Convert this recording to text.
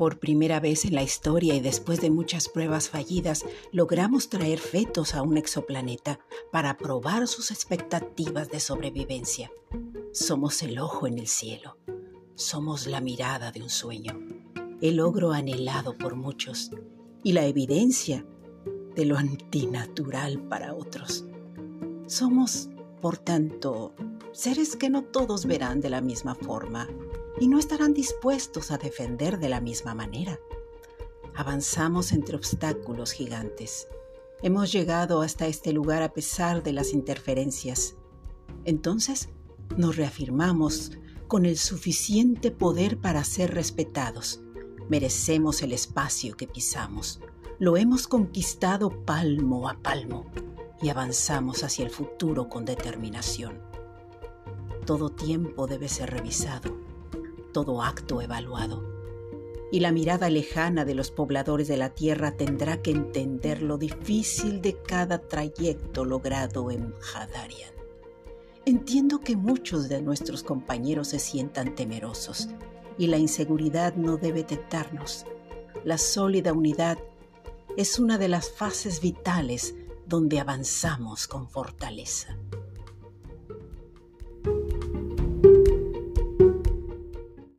Por primera vez en la historia y después de muchas pruebas fallidas, logramos traer fetos a un exoplaneta para probar sus expectativas de sobrevivencia. Somos el ojo en el cielo. Somos la mirada de un sueño, el logro anhelado por muchos y la evidencia de lo antinatural para otros. Somos, por tanto, seres que no todos verán de la misma forma y no estarán dispuestos a defender de la misma manera. Avanzamos entre obstáculos gigantes. Hemos llegado hasta este lugar a pesar de las interferencias. Entonces, nos reafirmamos con el suficiente poder para ser respetados. Merecemos el espacio que pisamos. Lo hemos conquistado palmo a palmo y avanzamos hacia el futuro con determinación. Todo tiempo debe ser revisado todo acto evaluado. Y la mirada lejana de los pobladores de la tierra tendrá que entender lo difícil de cada trayecto logrado en Hadarian. Entiendo que muchos de nuestros compañeros se sientan temerosos y la inseguridad no debe tentarnos. La sólida unidad es una de las fases vitales donde avanzamos con fortaleza.